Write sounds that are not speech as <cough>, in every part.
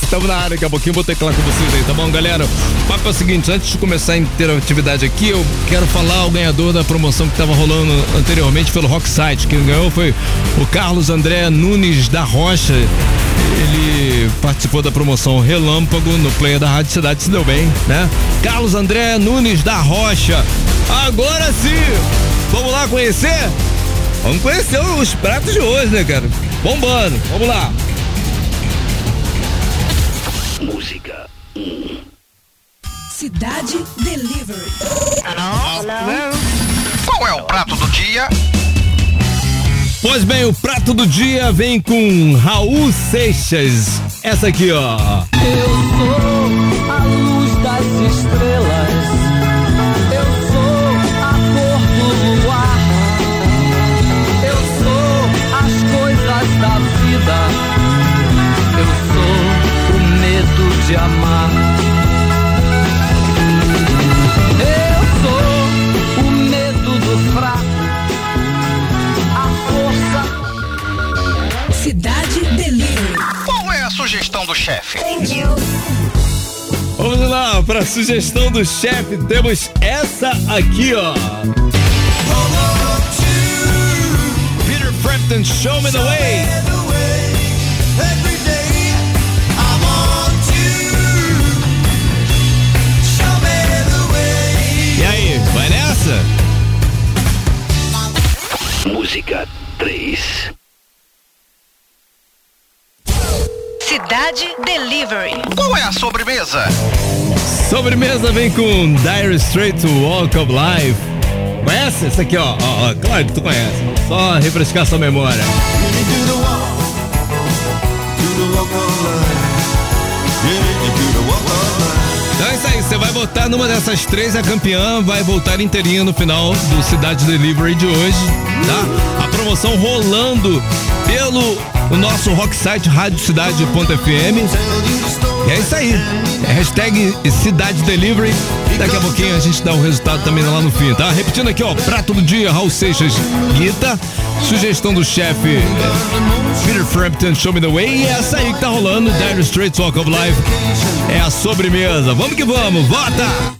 Estamos na área, daqui a pouquinho vou teclar com vocês aí, tá bom, galera? O papo é o seguinte, antes de começar a interatividade aqui, eu quero falar o ganhador da promoção que estava rolando anteriormente pelo Rocksite. Quem ganhou foi o Carlos André Nunes da Rocha. ele participou da promoção Relâmpago no player da Rádio Cidade, se deu bem, né? Carlos André Nunes da Rocha. Agora sim! Vamos lá conhecer? Vamos conhecer os pratos de hoje, né, cara? Bombando, vamos lá. É o prato do dia? Pois bem, o prato do dia vem com Raul Seixas. Essa aqui, ó. Eu sou do chefe? Vamos lá, para sugestão do chefe, temos essa aqui, ó. Peter Frampton, Show Me the Way. E aí, vai nessa? Música 3. Cidade Delivery. Qual é a sobremesa? Sobremesa vem com Dire Straits Walk of Life. Conhece? Essa aqui, ó, ó, ó. Claro que tu conhece. Só refrescar sua memória. Votar numa dessas três, a campeã vai voltar inteirinha no final do Cidade Delivery de hoje, tá? A promoção rolando pelo nosso rock site radiocidade.fm. E é isso aí. É hashtag Cidade Delivery. Daqui a pouquinho a gente dá o resultado também lá no fim, tá? Repetindo aqui, ó. Prato do dia, Raul Seixas, Guita. Sugestão do chefe Peter Frampton, Show Me The Way. E essa aí que tá rolando, Dire Straits Walk of Life. É a sobremesa. Vamos que vamos, vota!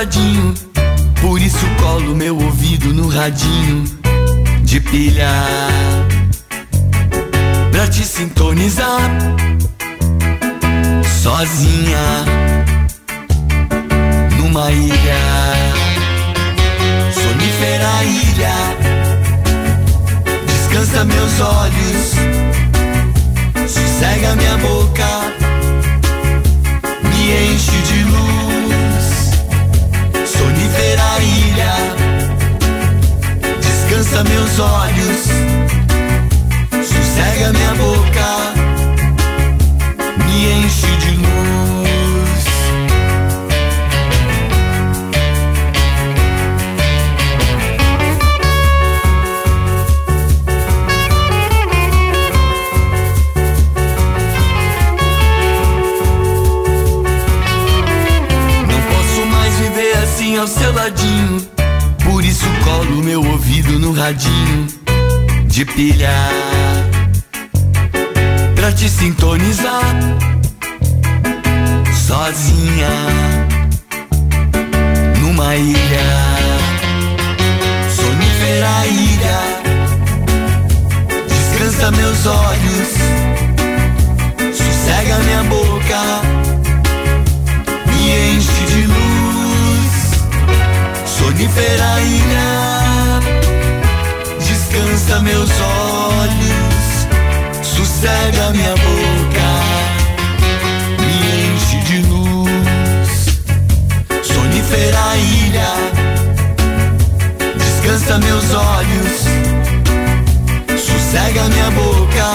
Assim de pilha pra te sintonizar sozinha numa ilha. Sonífera ilha. Descansa meus olhos. Sossega minha boca. Me enche de luz. Sonífera ilha descansa meus olhos sossega minha boca me enche de luz. Sonífera ilha descansa meus olhos sossega minha boca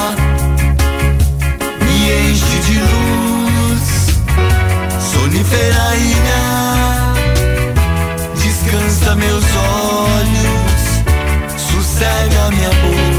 me enche de luz. Sonífera ilha descansa meus olhos sossega minha boca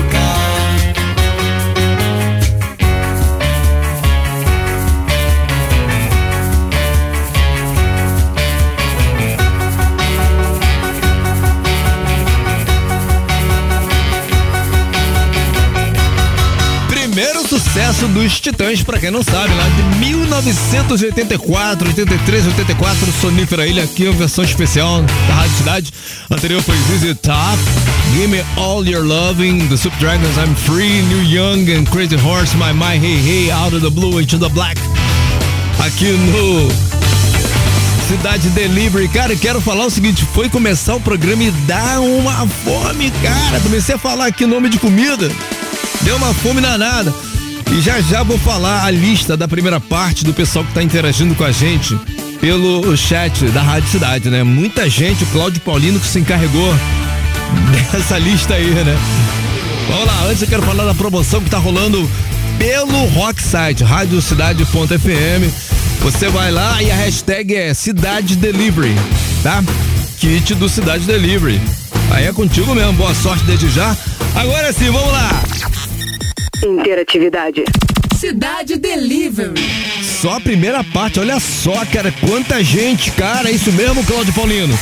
Primeiro sucesso dos Titãs, pra quem não sabe, lá de 1984, 83, 84, Sonífera Ilha, aqui uma versão especial da Rádio Cidade. Anterior foi ZZ Top, Give Me All Your Loving, The Super Dragons, I'm Free, New Young and Crazy Horse, My My Hey Hey, Out of the Blue, Into the Black. Aqui no Cidade Delivery. Cara, eu quero falar o seguinte: foi começar o programa e dá uma fome, cara. Comecei a falar aqui nome de comida, deu uma fome danada. E já já vou falar a lista da primeira parte do pessoal que tá interagindo com a gente pelo chat da Rádio Cidade, né? Muita gente, o Cláudio Paulino que se encarregou <laughs> dessa lista aí, né? Vamos lá, antes eu quero falar da promoção que tá rolando pelo Rocksite, radiocidade.fm. Você vai lá e a hashtag é Cidade Delivery, tá? Kit do Cidade Delivery. Aí é contigo mesmo, boa sorte desde já. Agora sim, vamos lá! Interatividade. Cidade Delivery. Só a primeira parte, olha só, cara, quanta gente, cara, é isso mesmo, Cláudio Paulino?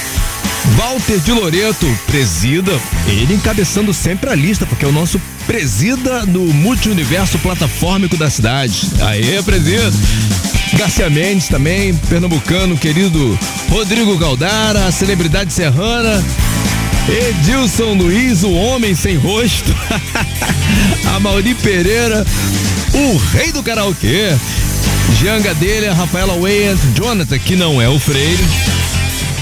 Walter de Loreto, presida, ele encabeçando sempre a lista, porque é o nosso presida do multi-universo plataformico da cidade. Aê, presida! Garcia Mendes também, pernambucano, querido Rodrigo Galdara, a celebridade serrana, Edilson Luiz, o homem sem rosto, <laughs> a Mauri Pereira, o rei do karaokê, Jean Gadelha, Rafaela Weyant, Jonathan, que não é o Freire,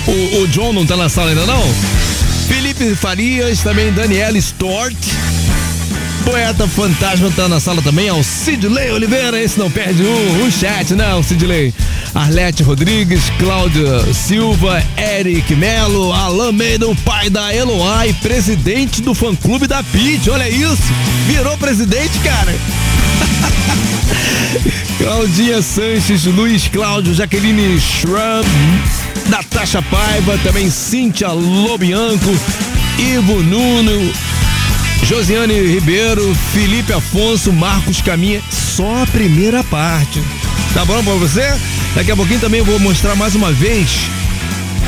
o, o John não tá na sala ainda não? Felipe Farias, também Daniela Stort. Poeta Fantasma tá na sala também, ao Sidley Oliveira, esse não perde um, um chat, não, Sidley. Arlete Rodrigues, Cláudia Silva, Eric Melo, Alain Meida, o pai da Eloá e presidente do fã clube da Pit, olha isso, virou presidente, cara. <laughs> Claudinha Sanches, Luiz Cláudio, Jaqueline Schramm, Natasha Paiva, também Cíntia Lobianco, Ivo Nuno, Josiane Ribeiro, Felipe Afonso, Marcos Caminha, só a primeira parte. Tá bom pra você? Daqui a pouquinho também vou mostrar mais uma vez,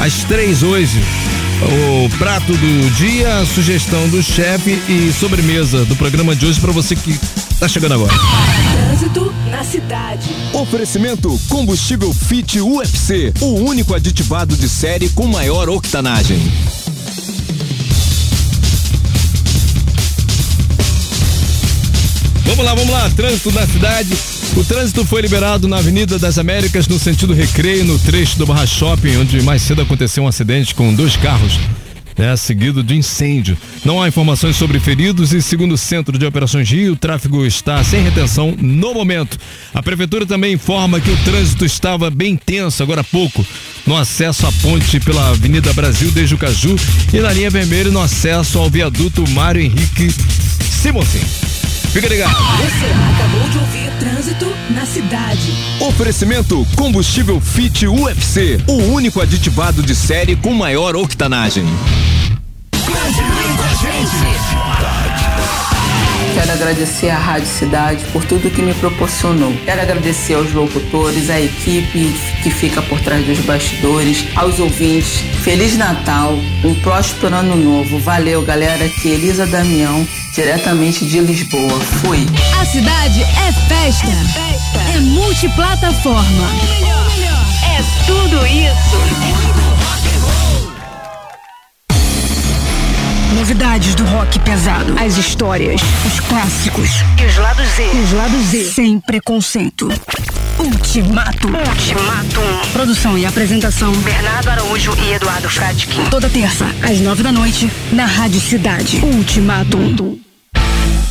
às três hoje, o prato do dia, a sugestão do chefe e sobremesa do programa de hoje para você que tá chegando agora. Trânsito na cidade. Oferecimento Combustível Fit UFC, o único aditivado de série com maior octanagem. Vamos lá, vamos lá, trânsito na cidade. O trânsito foi liberado na Avenida das Américas no sentido recreio, no trecho do Barra Shopping, onde mais cedo aconteceu um acidente com dois carros, né, seguido de incêndio. Não há informações sobre feridos e, segundo o Centro de Operações Rio, o tráfego está sem retenção no momento. A Prefeitura também informa que o trânsito estava bem tenso agora há pouco no acesso à ponte pela Avenida Brasil desde o Caju e na linha vermelha no acesso ao viaduto Mário Henrique Simonsen. Fica ligado. Você acabou de ouvir Trânsito na cidade. Oferecimento Combustível Fit UFC, o único aditivado de série com maior octanagem. Quero agradecer à Rádio Cidade por tudo que me proporcionou. Quero agradecer aos locutores, à equipe que fica por trás dos bastidores, aos ouvintes. Feliz Natal, um próspero ano novo. Valeu, galera. Aqui Elisa Damião, diretamente de Lisboa. Fui. A cidade é festa. É, multiplataforma. É tudo isso. Novidades do rock pesado. As histórias, os clássicos E os lados Z. os lados Z. Sem preconceito. Ultimato. Ultimatum. Produção e apresentação. Bernardo Araújo e Eduardo Fradkin. Toda terça, às nove da noite, na Rádio Cidade. Ultimato.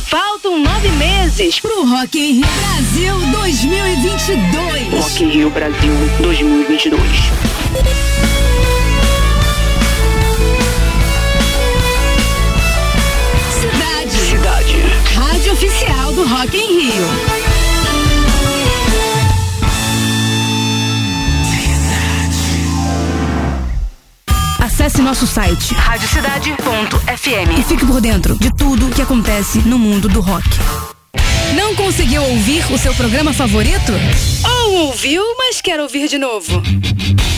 Faltam nove meses. Pro Rock in Rio Brasil 2022. Rock in Rio Brasil 2022. Do Rock in Rio. Acesse nosso site Radiocidade.fm. e fique por dentro de tudo que acontece no mundo do rock. Não conseguiu ouvir o seu programa favorito? Ou ouviu, mas quer ouvir de novo?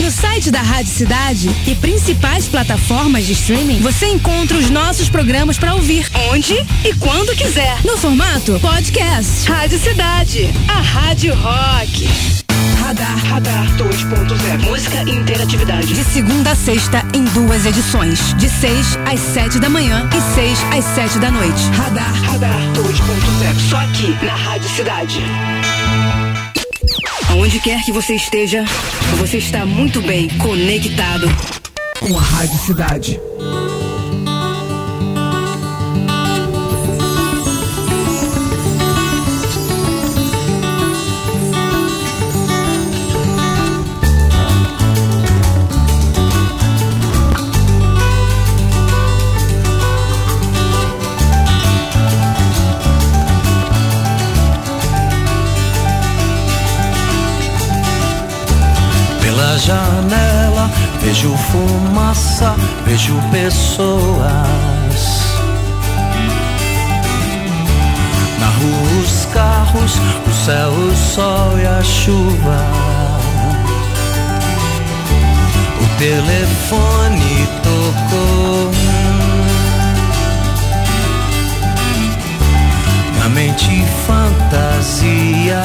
No site da Rádio Cidade e principais plataformas de streaming, você encontra os nossos programas para ouvir onde e quando quiser. No formato podcast. Rádio Cidade. A Rádio Rock. Radar. Radar 2.0. Música e interatividade. De segunda a sexta em duas edições. De 6 às 7 da manhã e 6 às 7 da noite. Radar. Radar 2.0. Só aqui na Rádio Cidade. Aonde quer que você esteja, você está muito bem conectado. Com a Rádio Cidade. Janela vejo fumaça, vejo pessoas. Na rua os carros, o céu, o sol e a chuva. O telefone tocou. Na mente fantasia.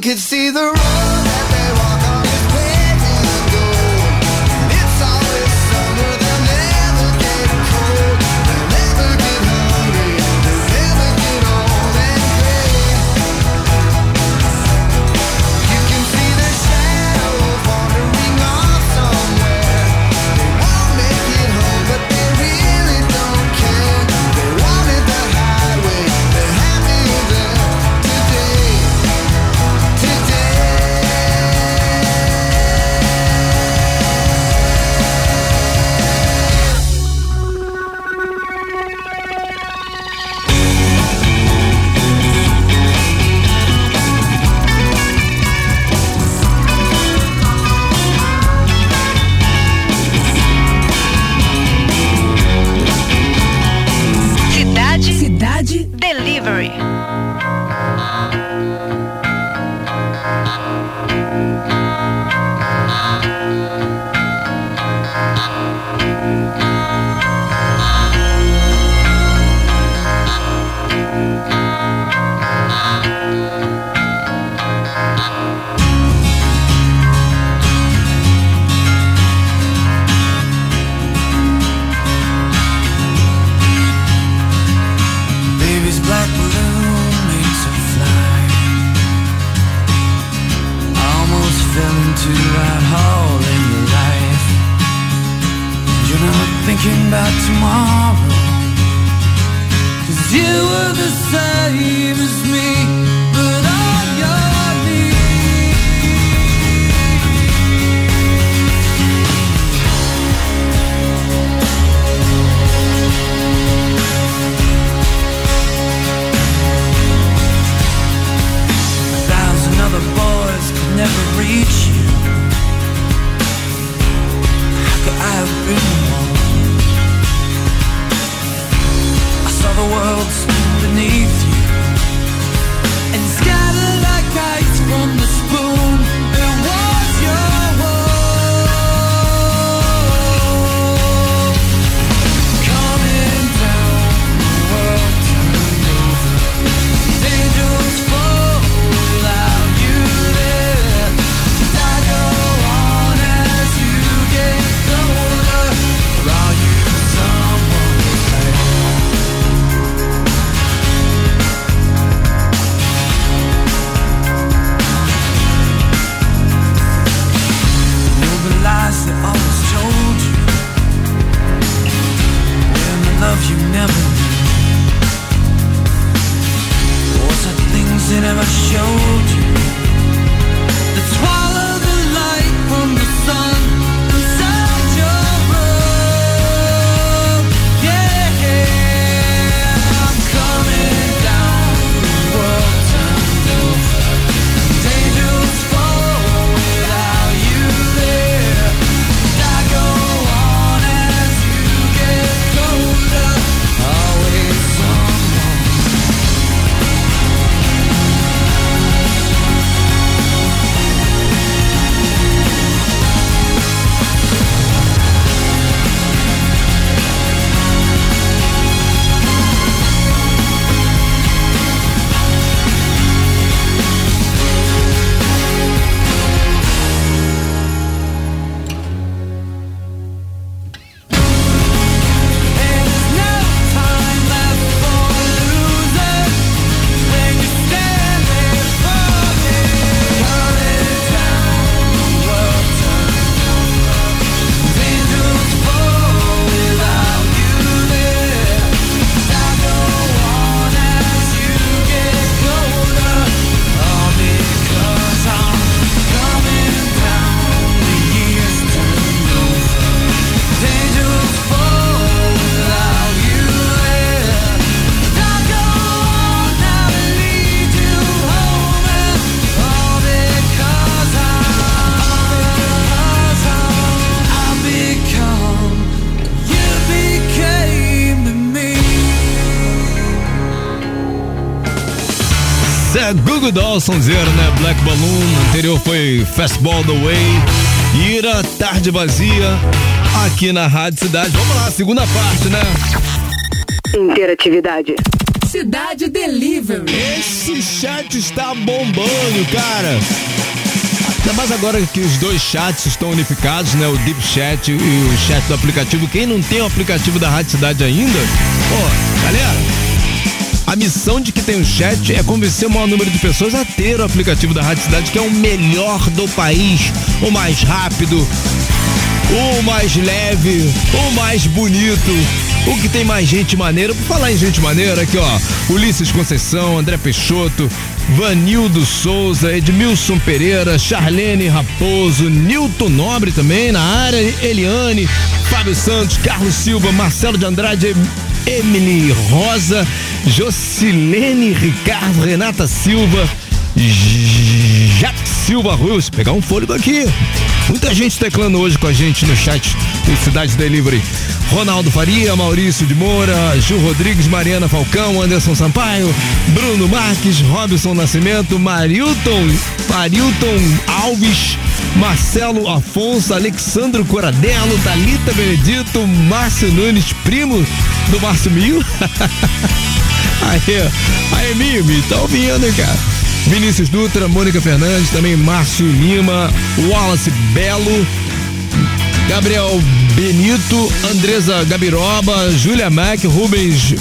Could see the road Google Dolls, sonzeiro, né? Black Balloon, anterior foi Fastball the Way. Ira, tarde vazia, aqui na Rádio Cidade. Vamos lá, segunda parte, né? Interatividade. Cidade Delivery. Esse chat está bombando, cara. Ainda mais agora que os dois chats estão unificados, né? O Deep Chat e o chat do aplicativo. Quem não tem o aplicativo da Rádio Cidade ainda, pô, galera, a missão de que tem o chat é convencer o maior número de pessoas a ter o aplicativo da Rádio Cidade, que é o melhor do país, o mais rápido, o mais leve, o mais bonito, o que tem mais gente maneira. Por falar em gente maneira, aqui ó, Ulisses Conceição, André Peixoto, Vanildo Souza, Edmilson Pereira, Charlene Raposo, Nilton Nobre também na área, Eliane, Fábio Santos, Carlos Silva, Marcelo de Andrade, Emily Rosa, Jocilene Ricardo, Renata Silva, Jack Silva Ruiz, pegar um fôlego aqui. Muita gente teclando hoje com a gente no chat do Cidade Delivery. Ronaldo Faria, Maurício de Moura, Gil Rodrigues, Mariana Falcão, Anderson Sampaio, Bruno Marques, Robson Nascimento, Marilton, Marilton Alves, Marcelo Afonso, Alexandro Coradello, Thalita Benedito, Márcio Nunes, primo do Márcio Mil. <laughs> aí, aí, Mil, tá ouvindo, cara? Vinícius Dutra, Mônica Fernandes, também Márcio Lima, Wallace Belo, Gabriel Benito, Andresa Gabiroba, Júlia Mack, Rubens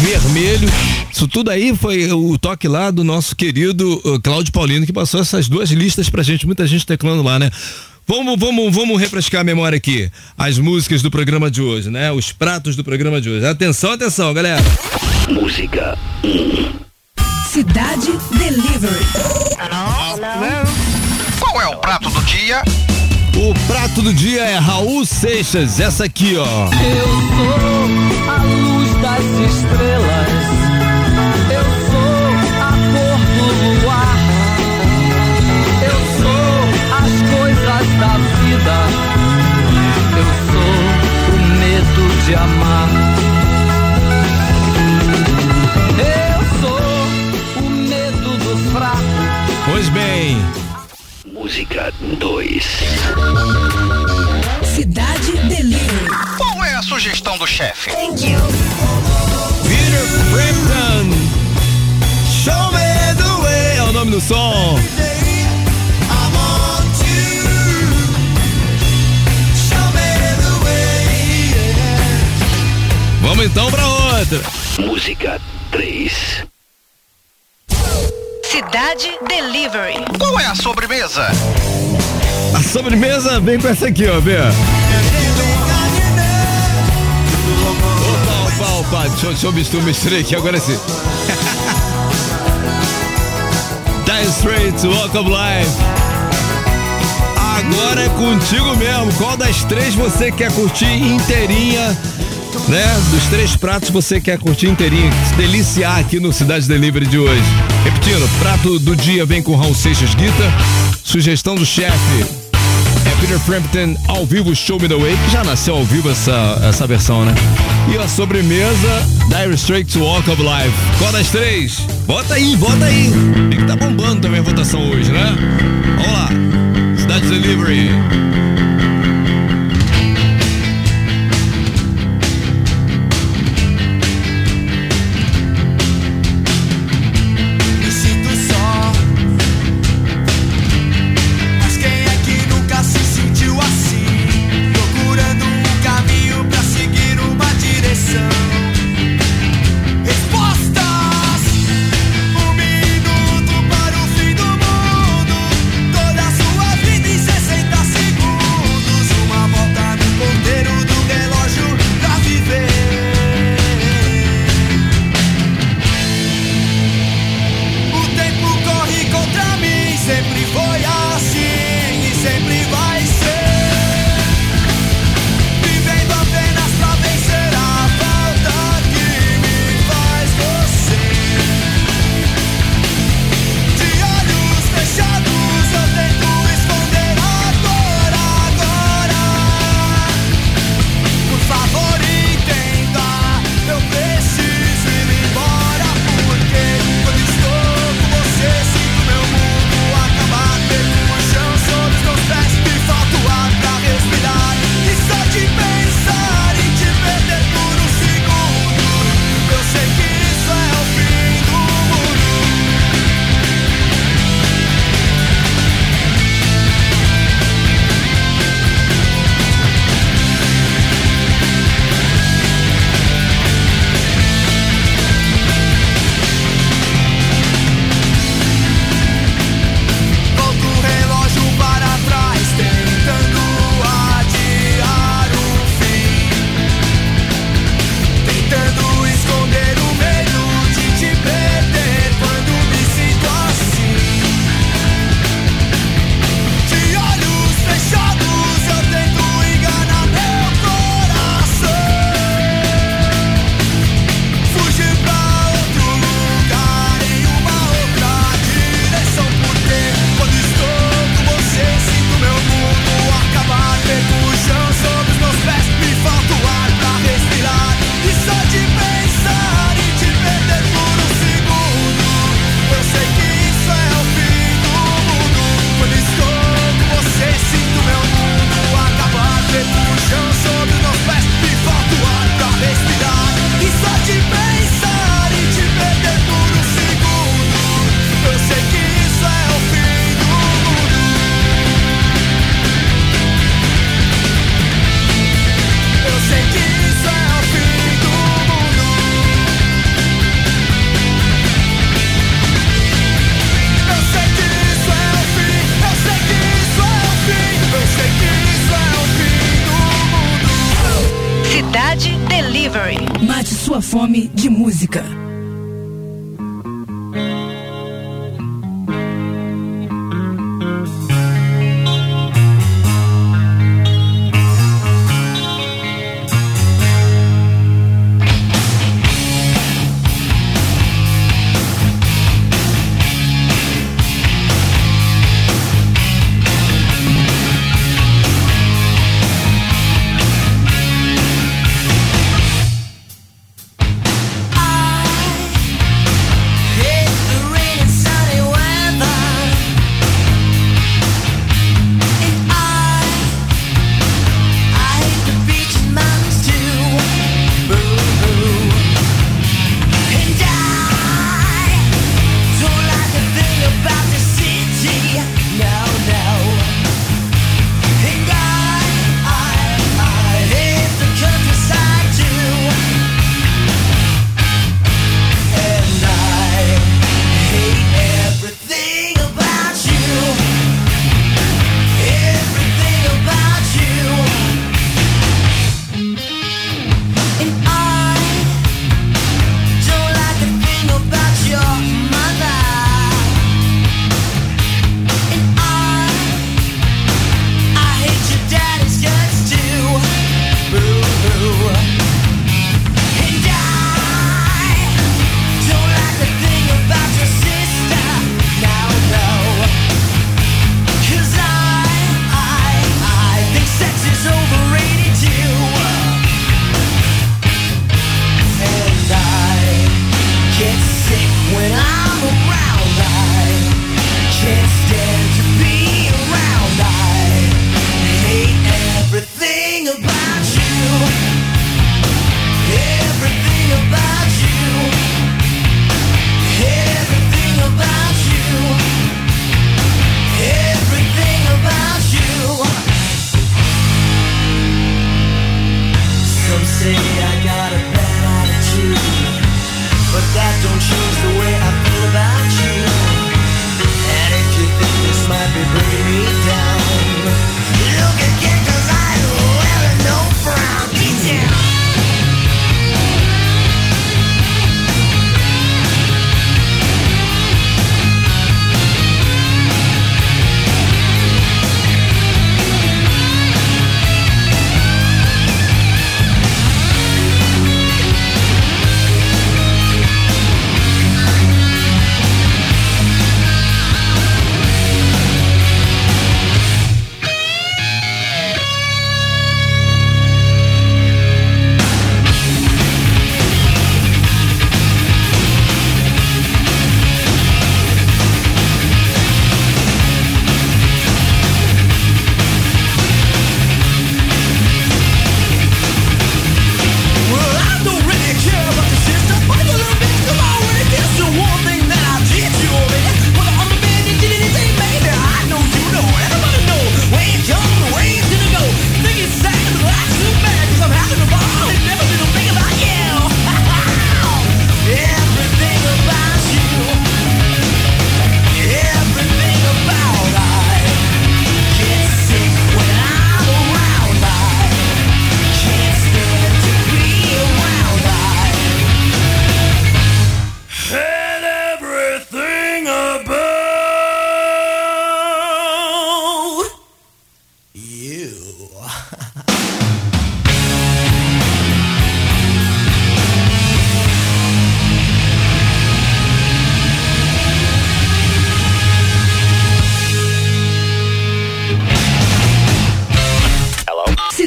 Vermelho. Isso tudo aí foi o toque lá do nosso querido uh, Cláudio Paulino, que passou essas duas listas pra gente, muita gente teclando lá, né? Vamos, vamos, vamos refrescar a memória aqui. As músicas do programa de hoje, né? Os pratos do programa de hoje. Atenção, atenção, galera. Música Cidade Delivery. Qual é o prato do dia? O prato do dia é Raul Seixas, essa aqui, ó. Eu sou a luz das estrelas. Eu sou a cor do luar. Eu sou as coisas da vida. Eu sou o medo de amar. Pois bem, Música 2. Cidade Delivery. Qual é a sugestão do chefe? Peter Frampton. Show me the way. É o nome do som. Vamos então pra outra. Música 3. Cidade Delivery. Qual é a sobremesa? A sobremesa vem com essa aqui, ó, Bê. Opa, opa, opa. Deixa, eu- deixa eu misturar, misturei aqui agora sim. <laughs> Dire Straits, Walk of Life. Agora é contigo mesmo. Qual das três você quer curtir inteirinha? Né? Dos três pratos você quer curtir inteirinha, se deliciar aqui no Cidade Delivery de hoje. Prato do dia vem com Raul Seixas Guita. Sugestão do chefe é Peter Frampton ao vivo Show Me The Way, que já nasceu ao vivo essa, essa versão, né? E a sobremesa, Dire Straits Walk of Life. Qual das três? Bota aí, bota aí. E que tá bombando também a votação hoje, né? Vamos lá. Cidade Delivery.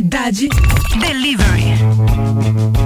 Qualidade Delivery.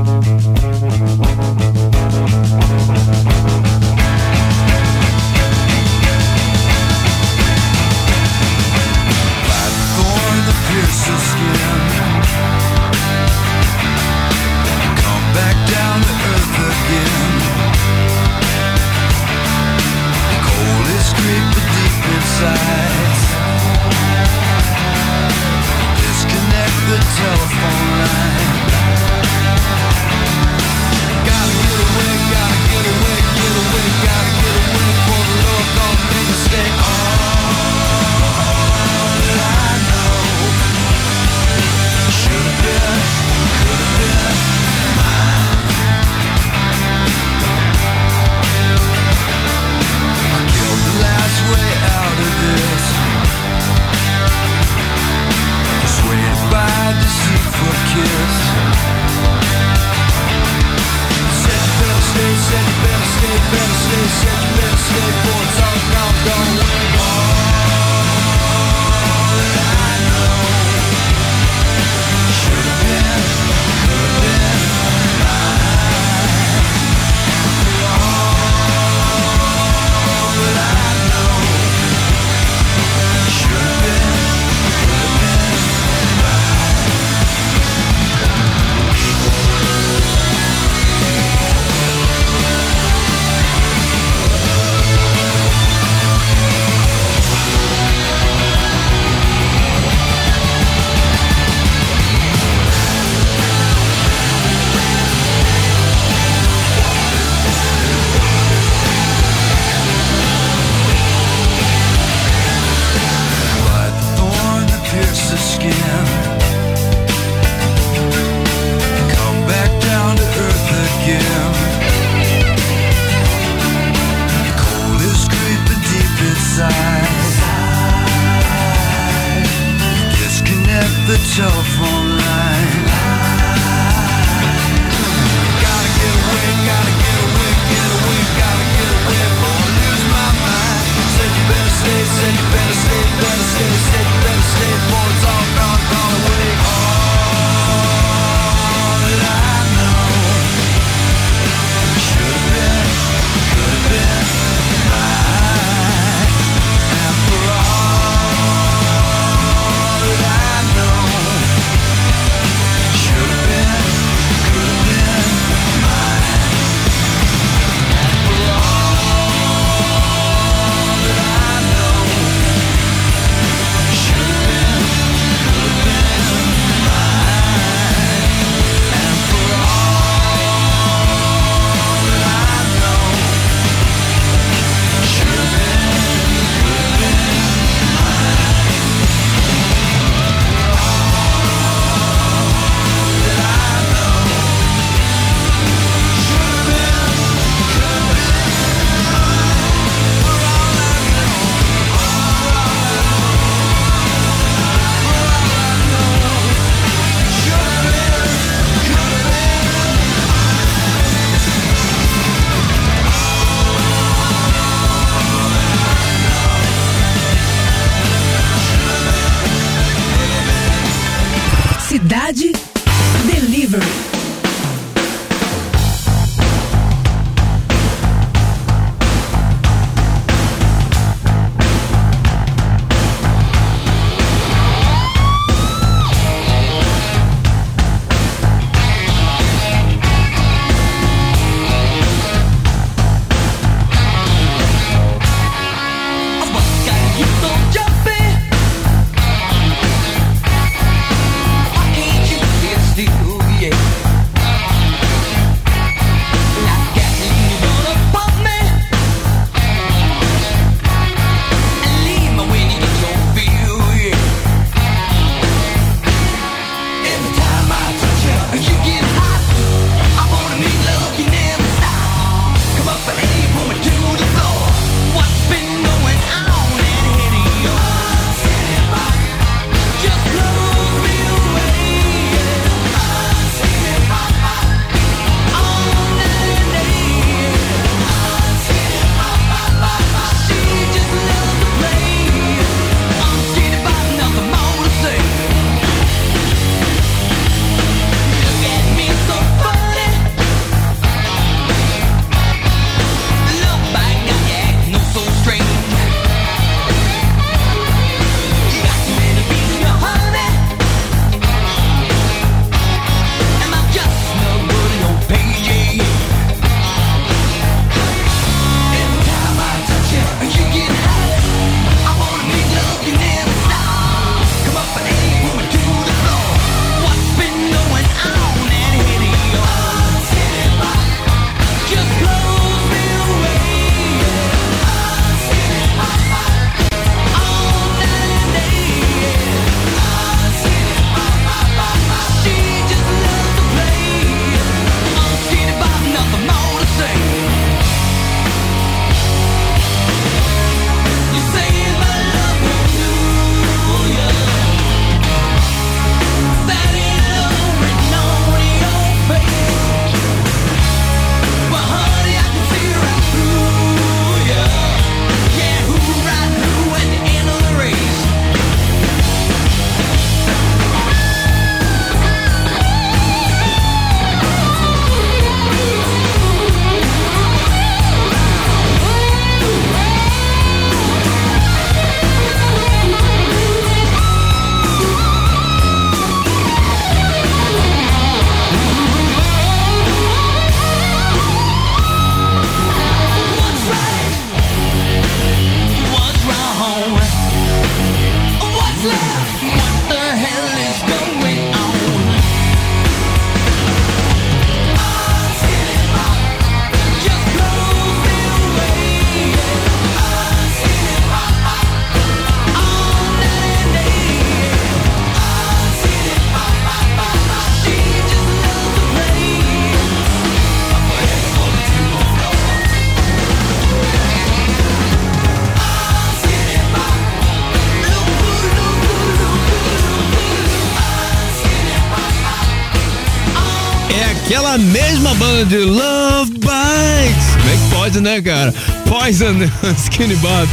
De Love Bites. Como é que pode, né, cara? Poison, <laughs> Skinny Bob.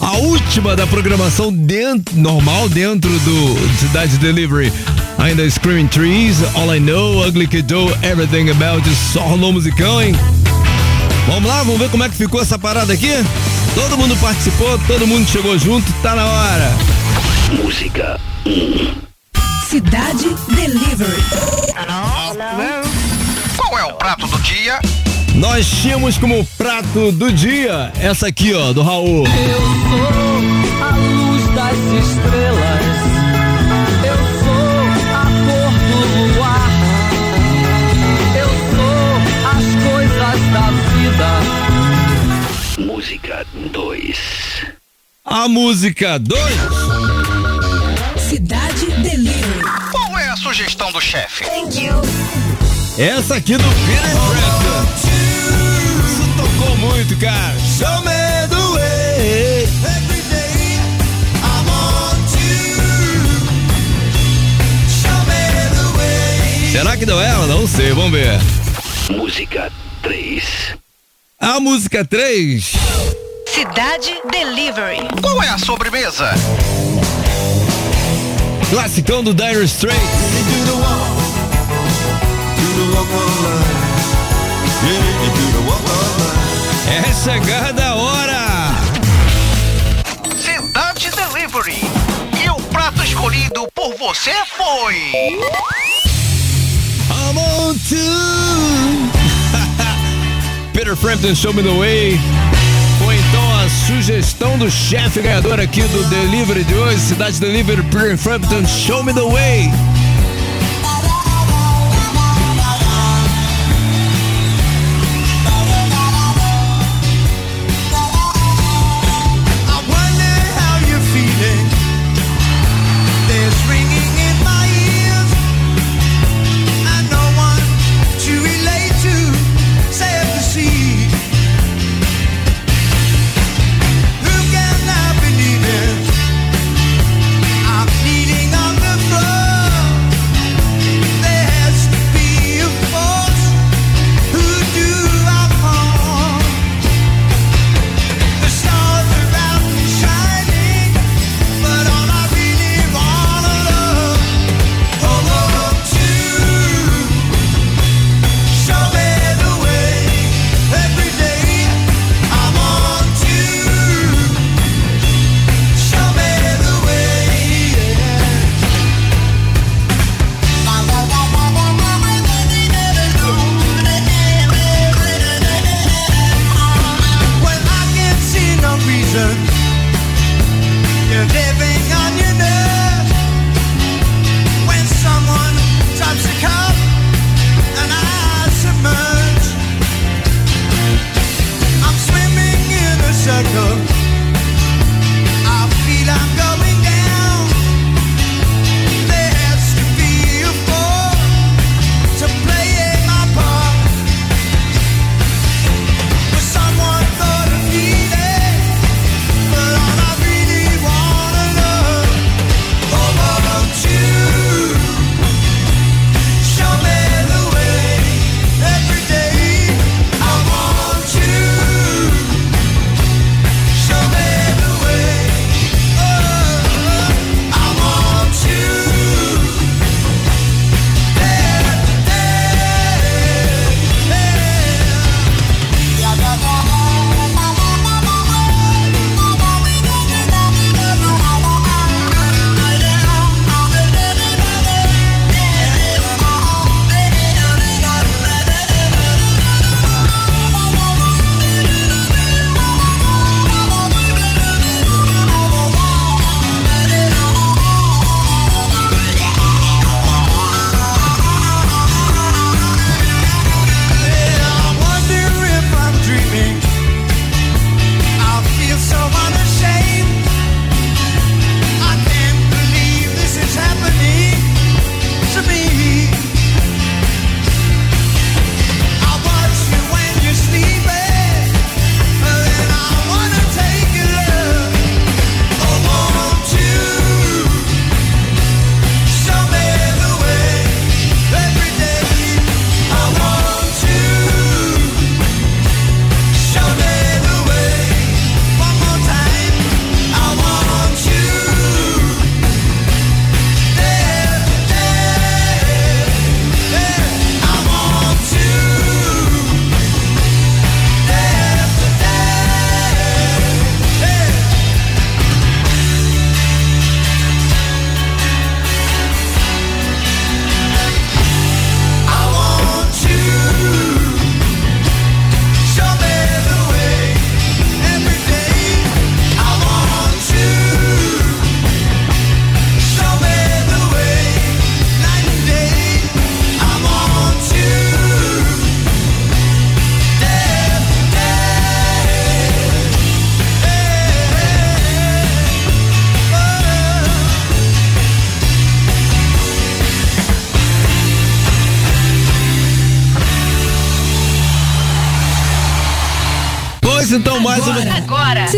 A última da programação dentro, normal dentro do Cidade Delivery. Ainda Screaming Trees, All I Know, Ugly Kiddo, Everything About It. Só rolou musicão, hein? Vamos lá, vamos ver como é que ficou essa parada aqui? Todo mundo participou, todo mundo chegou junto, tá na hora. Música Cidade Delivery. Qual é o prato do dia? Nós tínhamos como prato do dia essa aqui, ó, do Raul. Eu sou a luz das estrelas. Eu sou a cor do luar. Eu sou as coisas da vida. Música 2 A música 2. Cidade Delivery. Qual é a sugestão do chefe? Essa aqui do Peter Frampton. Isso tocou muito, cara. Show me the way. Será que deu ela? Não sei, vamos ver. Música 3 A música 3. Cidade Delivery. Qual é a sobremesa? Classicão do Dire Straits. Chegada a hora. Cidade Delivery. E o prato escolhido por você foi. I'm on to. Peter Frampton, Show Me the Way. Foi então a sugestão do chefe ganhador aqui do Delivery de hoje, Cidade Delivery, Peter Frampton, Show Me the Way.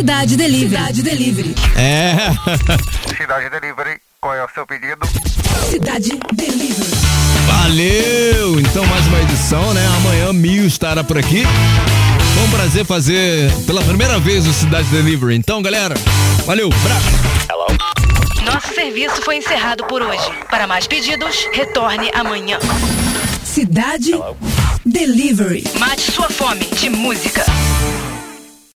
Cidade Delivery. Cidade Delivery. É. <laughs> Cidade Delivery, qual é o seu pedido? Cidade Delivery. Valeu! Então mais uma edição, né? Amanhã Mil estará por aqui. Foi um prazer fazer pela primeira vez o Cidade Delivery. Então, galera, valeu, abraço. Nosso serviço foi encerrado por hoje. Para mais pedidos, retorne amanhã. Cidade Delivery. Mate sua fome de música.